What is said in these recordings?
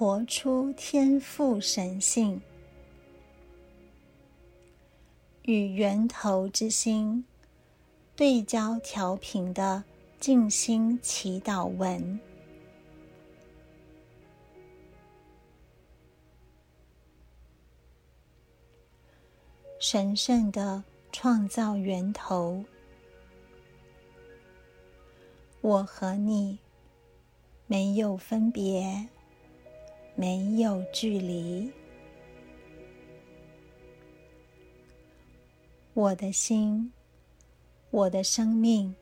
活出天赋神性，与源头之心对焦调频的静心祈祷文。神圣的创造源头，我和你没有分别，没有距离。我的心，我的生命，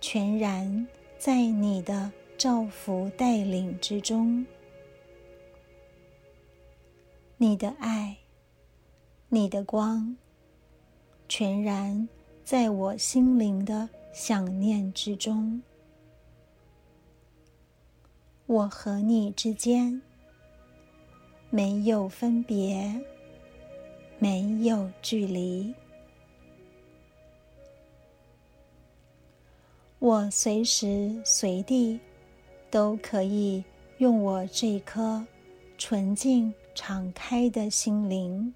全然在你的照拂带领之中，你的爱。你的光，全然在我心灵的想念之中。我和你之间没有分别，没有距离。我随时随地都可以用我这颗纯净、敞开的心灵。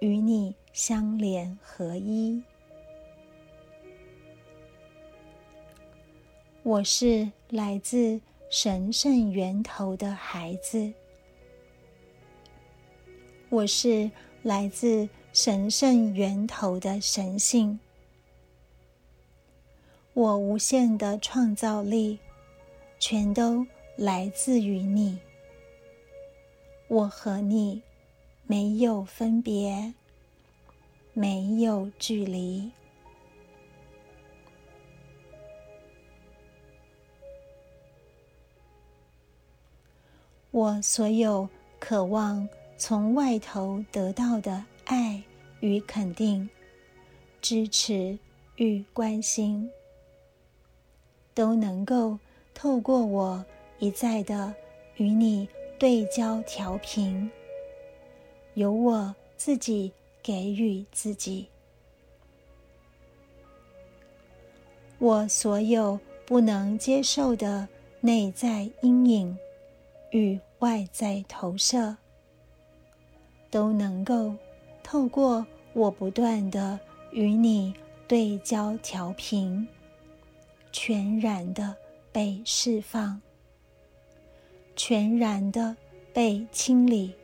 与你相连合一，我是来自神圣源头的孩子，我是来自神圣源头的神性，我无限的创造力全都来自于你，我和你。没有分别，没有距离。我所有渴望从外头得到的爱与肯定、支持与关心，都能够透过我一再的与你对焦调频。由我自己给予自己，我所有不能接受的内在阴影与外在投射，都能够透过我不断的与你对焦调频，全然的被释放，全然的被清理。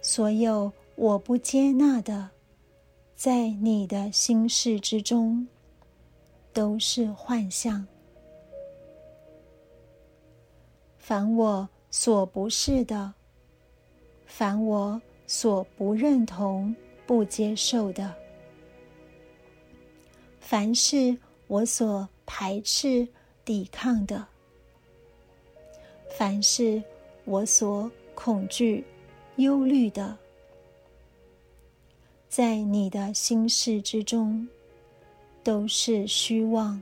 所有我不接纳的，在你的心事之中，都是幻象。凡我所不是的，凡我所不认同、不接受的，凡是我所排斥、抵抗的，凡是我所恐惧。忧虑的，在你的心事之中，都是虚妄。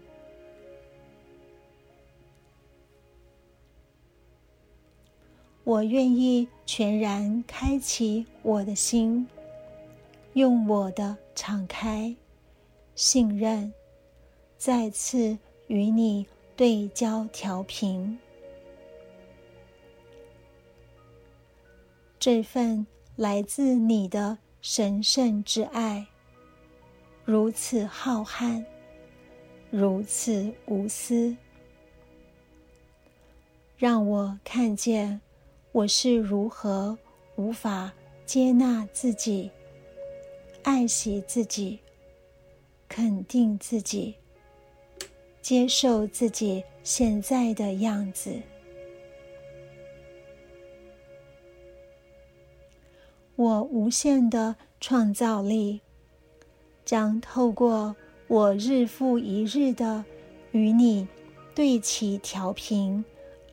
我愿意全然开启我的心，用我的敞开、信任，再次与你对焦调频。这份来自你的神圣之爱，如此浩瀚，如此无私，让我看见我是如何无法接纳自己、爱惜自己、肯定自己、接受自己现在的样子。我无限的创造力将透过我日复一日的与你对齐调频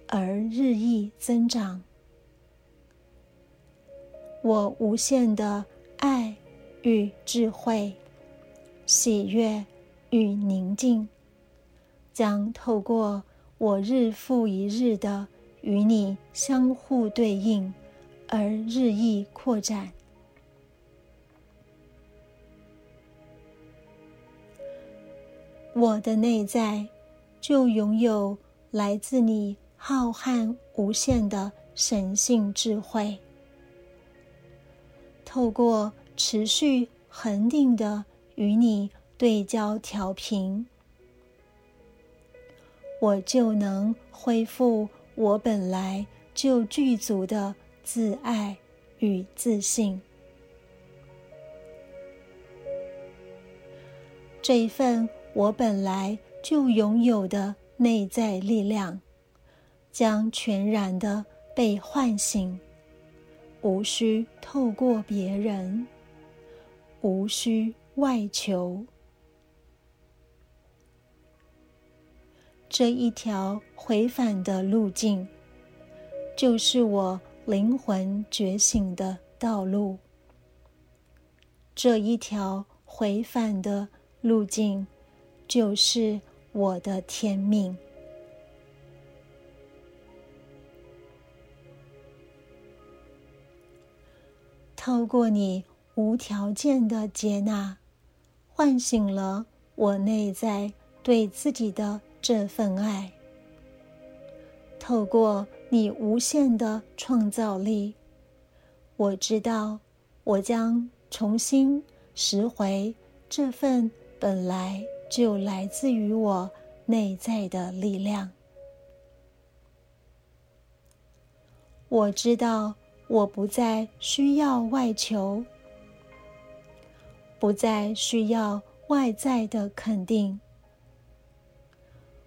而日益增长。我无限的爱与智慧、喜悦与宁静将透过我日复一日的与你相互对应。而日益扩展，我的内在就拥有来自你浩瀚无限的神性智慧。透过持续恒定的与你对焦调频，我就能恢复我本来就具足的自爱与自信。这份我本来就拥有的内在力量，将全然的被唤醒，无需透过别人，无需外求。这一条回返的路径，就是我灵魂觉醒的道路。这一条回返的。路径就是我的天命。透过你无条件的接纳，唤醒了我内在对自己的这份爱。透过你无限的创造力，我知道我将重新拾回这份。本来就来自于我内在的力量。我知道我不再需要外求，不再需要外在的肯定，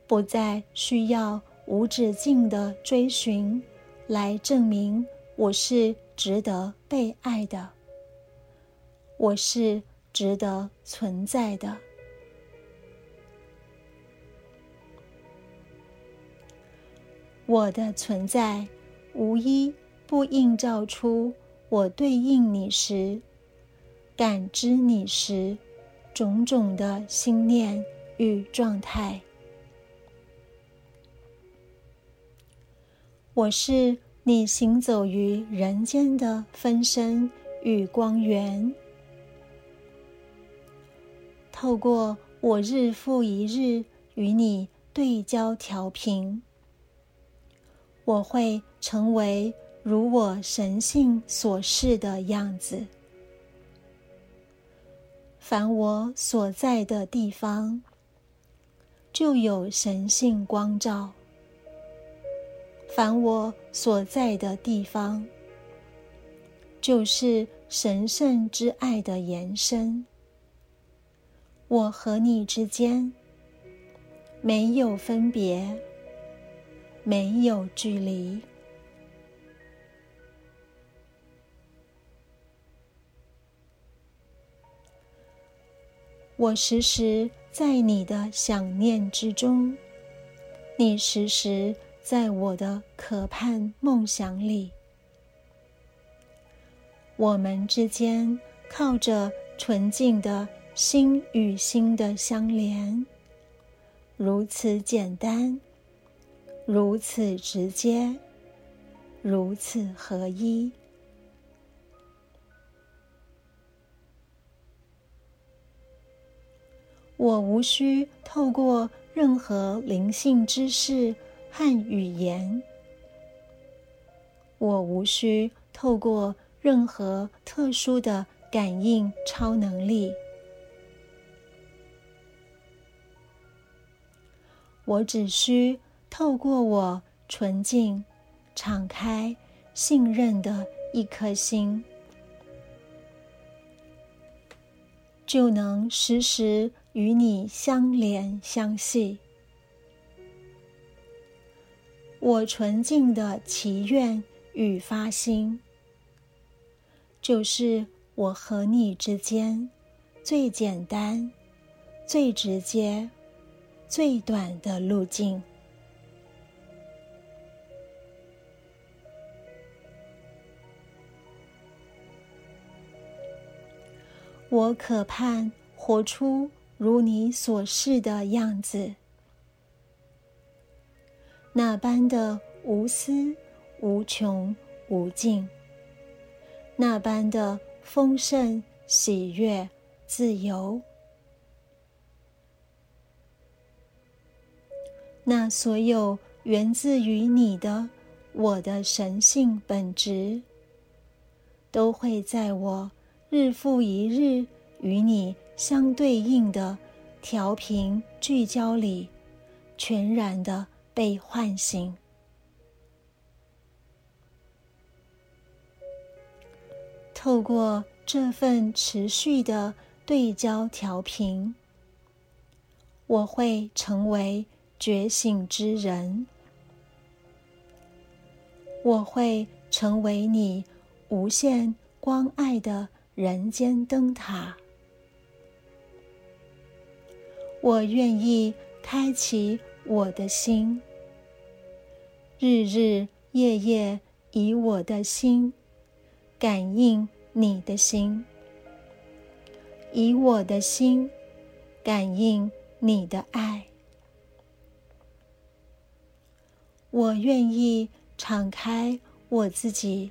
不再需要无止境的追寻来证明我是值得被爱的，我是值得存在的。我的存在，无一不映照出我对应你时、感知你时种种的心念与状态。我是你行走于人间的分身与光源，透过我日复一日与你对焦调频。我会成为如我神性所示的样子。凡我所在的地方，就有神性光照；凡我所在的地方，就是神圣之爱的延伸。我和你之间没有分别。没有距离，我时时在你的想念之中，你时时在我的渴盼梦想里。我们之间靠着纯净的心与心的相连，如此简单。如此直接，如此合一。我无需透过任何灵性知识和语言，我无需透过任何特殊的感应超能力，我只需。透过我纯净、敞开、信任的一颗心，就能时时与你相连相系。我纯净的祈愿与发心，就是我和你之间最简单、最直接、最短的路径。我可盼活出如你所示的样子，那般的无私、无穷、无尽，那般的丰盛、喜悦、自由。那所有源自于你的我的神性本质，都会在我日复一日与你相对应的调频聚焦里，全然的被唤醒。透过这份持续的对焦调频，我会成为觉醒之人，我会成为你无限关爱的人间灯塔。我愿意开启我的心，日日夜夜以我的心感应。你的心，以我的心感应你的爱。我愿意敞开我自己，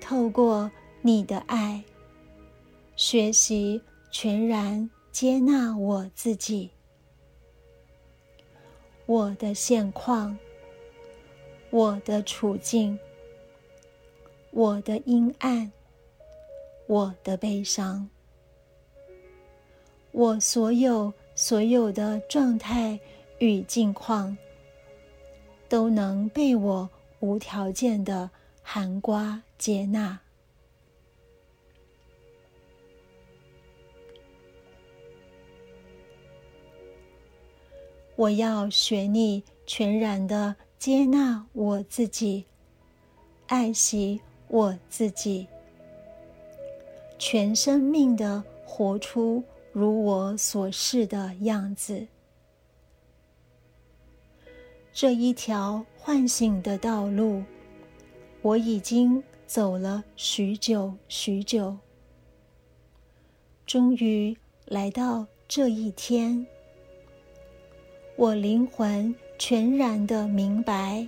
透过你的爱，学习全然接纳我自己，我的现况，我的处境。我的阴暗，我的悲伤，我所有所有的状态与境况，都能被我无条件的含瓜接纳。我要学你全然的接纳我自己，爱惜。我自己，全生命的活出如我所示的样子。这一条唤醒的道路，我已经走了许久许久，终于来到这一天，我灵魂全然的明白，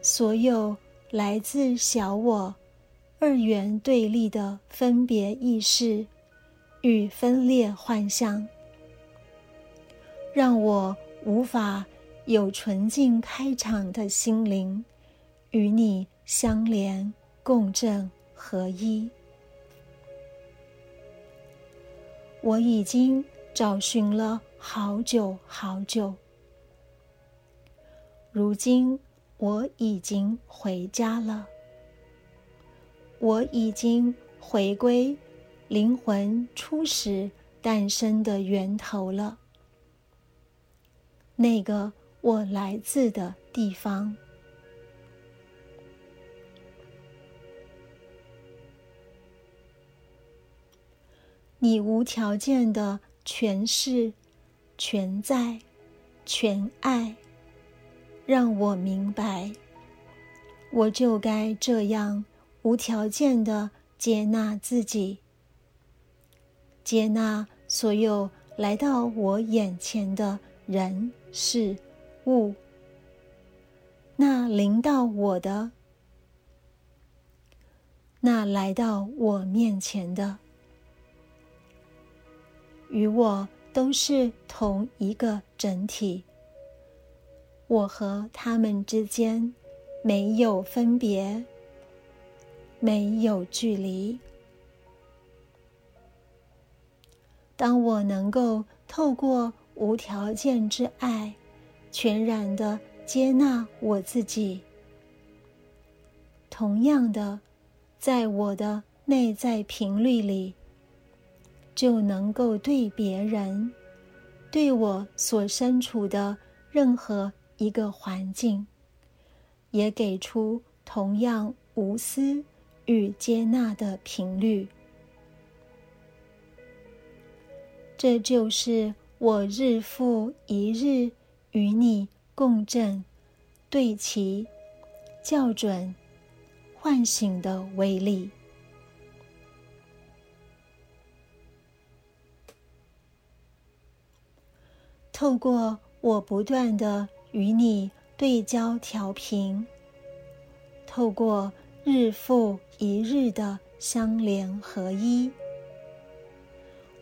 所有。来自小我二元对立的分别意识与分裂幻象，让我无法有纯净开场的心灵与你相连、共振、合一。我已经找寻了好久好久，如今。我已经回家了。我已经回归灵魂初始诞生的源头了，那个我来自的地方。你无条件的诠释、全在、全爱。让我明白，我就该这样无条件的接纳自己，接纳所有来到我眼前的人事物。那临到我的，那来到我面前的，与我都是同一个整体。我和他们之间没有分别，没有距离。当我能够透过无条件之爱，全然的接纳我自己，同样的，在我的内在频率里，就能够对别人，对我所身处的任何。一个环境，也给出同样无私与接纳的频率。这就是我日复一日与你共振、对齐、校准、唤醒的威力。透过我不断的。与你对焦调频，透过日复一日的相连合一，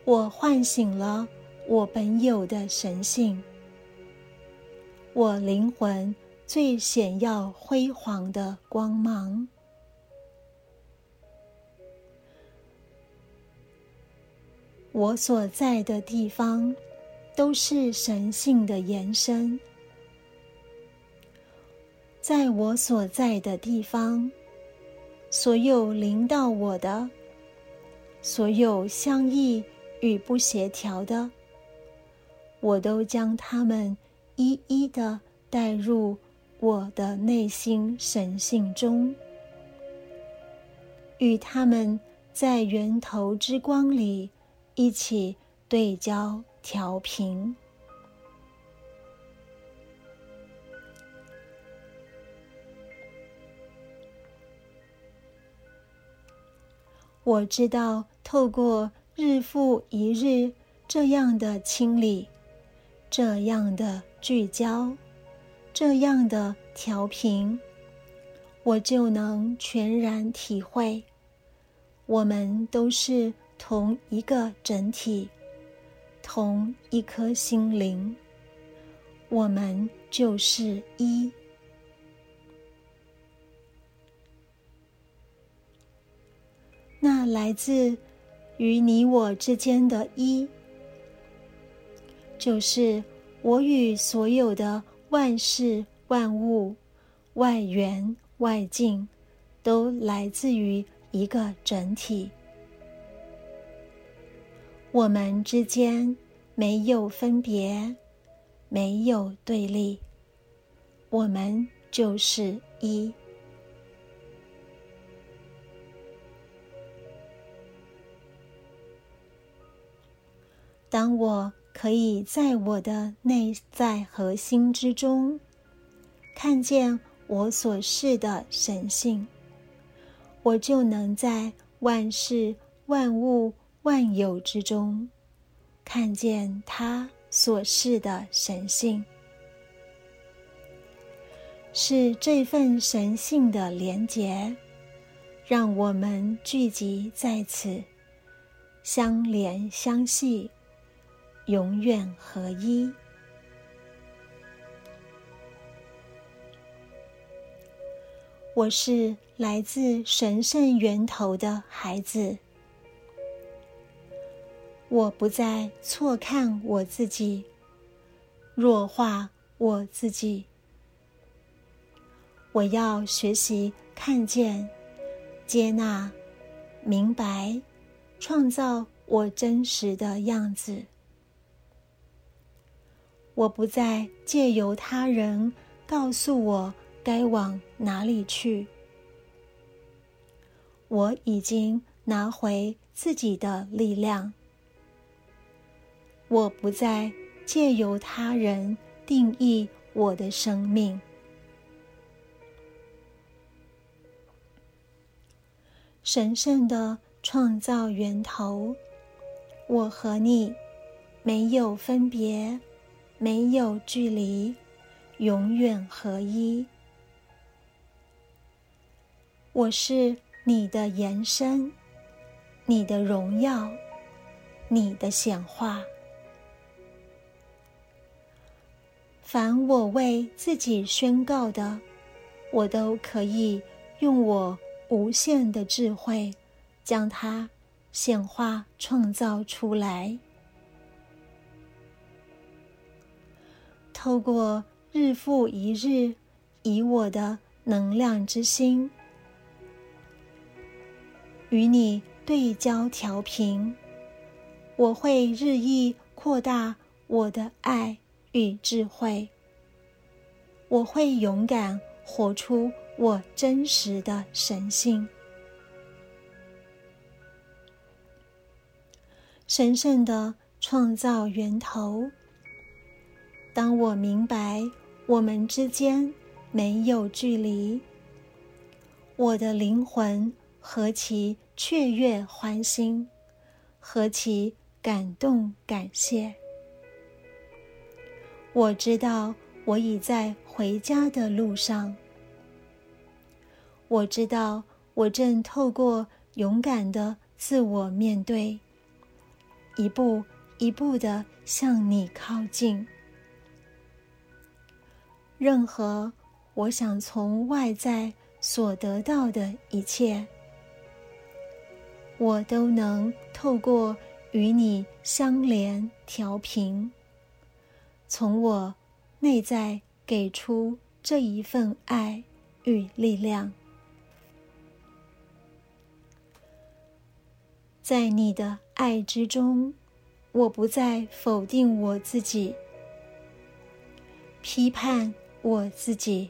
我唤醒了我本有的神性，我灵魂最显耀辉煌的光芒。我所在的地方，都是神性的延伸。在我所在的地方，所有临到我的，所有相异与不协调的，我都将他们一一的带入我的内心神性中，与他们在源头之光里。一起对焦调频。我知道，透过日复一日这样的清理，这样的聚焦，这样的调频，我就能全然体会，我们都是。同一个整体，同一颗心灵，我们就是一。那来自于你我之间的“一”，就是我与所有的万事万物、外缘外境，都来自于一个整体。我们之间没有分别，没有对立，我们就是一。当我可以在我的内在核心之中看见我所示的神性，我就能在万事万物。万有之中，看见他所示的神性，是这份神性的连结，让我们聚集在此，相连相系，永远合一。我是来自神圣源头的孩子。我不再错看我自己，弱化我自己。我要学习看见、接纳、明白、创造我真实的样子。我不再借由他人告诉我该往哪里去。我已经拿回自己的力量。我不再借由他人定义我的生命。神圣的创造源头，我和你没有分别，没有距离，永远合一。我是你的延伸，你的荣耀，你的显化。凡我为自己宣告的，我都可以用我无限的智慧，将它显化创造出来。透过日复一日，以我的能量之心与你对焦调频，我会日益扩大我的爱。与智慧，我会勇敢活出我真实的神性。神圣的创造源头。当我明白我们之间没有距离，我的灵魂何其雀跃欢欣，何其感动感谢。我知道我已在回家的路上。我知道我正透过勇敢的自我面对，一步一步的向你靠近。任何我想从外在所得到的一切，我都能透过与你相连调频，从我内在给出这一份爱与力量。在你的爱之中，我不再否定我自己，批判我自己。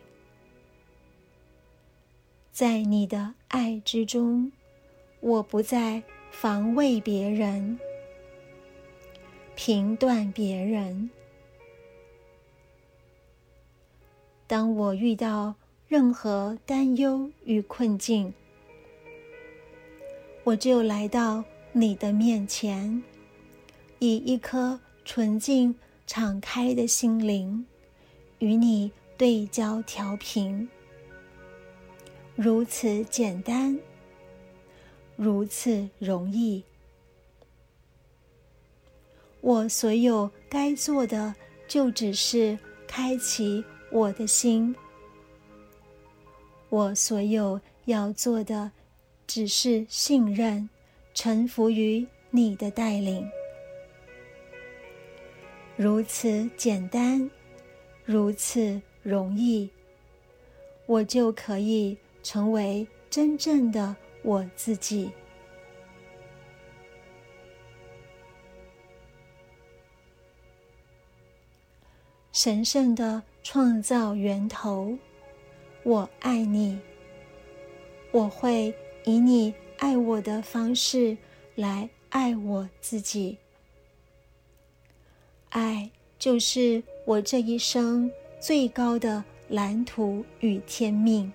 在你的爱之中，我不再防卫别人，评断别人。当我遇到任何担忧与困境，我就来到你的面前，以一颗纯净、敞开的心灵，与你对焦调频。如此简单，如此容易。我所有该做的，就只是开启我的心。我所有要做的。只是信任，臣服于你的带领，如此简单，如此容易，我就可以成为真正的我自己。神圣的创造源头，我爱你，我会。以你爱我的方式来爱我自己，爱就是我这一生最高的蓝图与天命。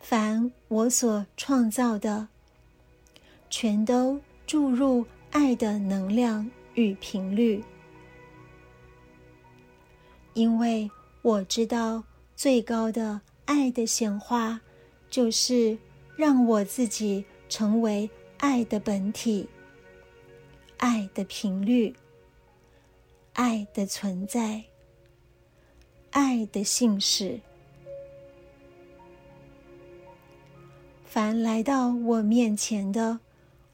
凡我所创造的，全都注入爱的能量与频率，因为我知道最高的。爱的显化，就是让我自己成为爱的本体、爱的频率、爱的存在、爱的信使。凡来到我面前的，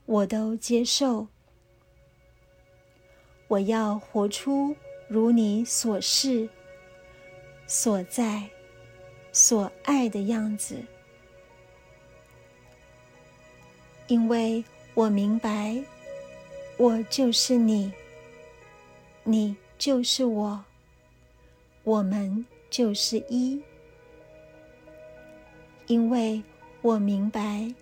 我都接受。我要活出如你所示、所在。所爱的样子，因为我明白，我就是你，你就是我，我们就是一。因为我明白，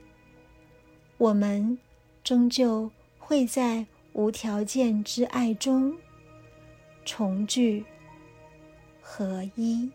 我们终究会在无条件之爱中重聚合一。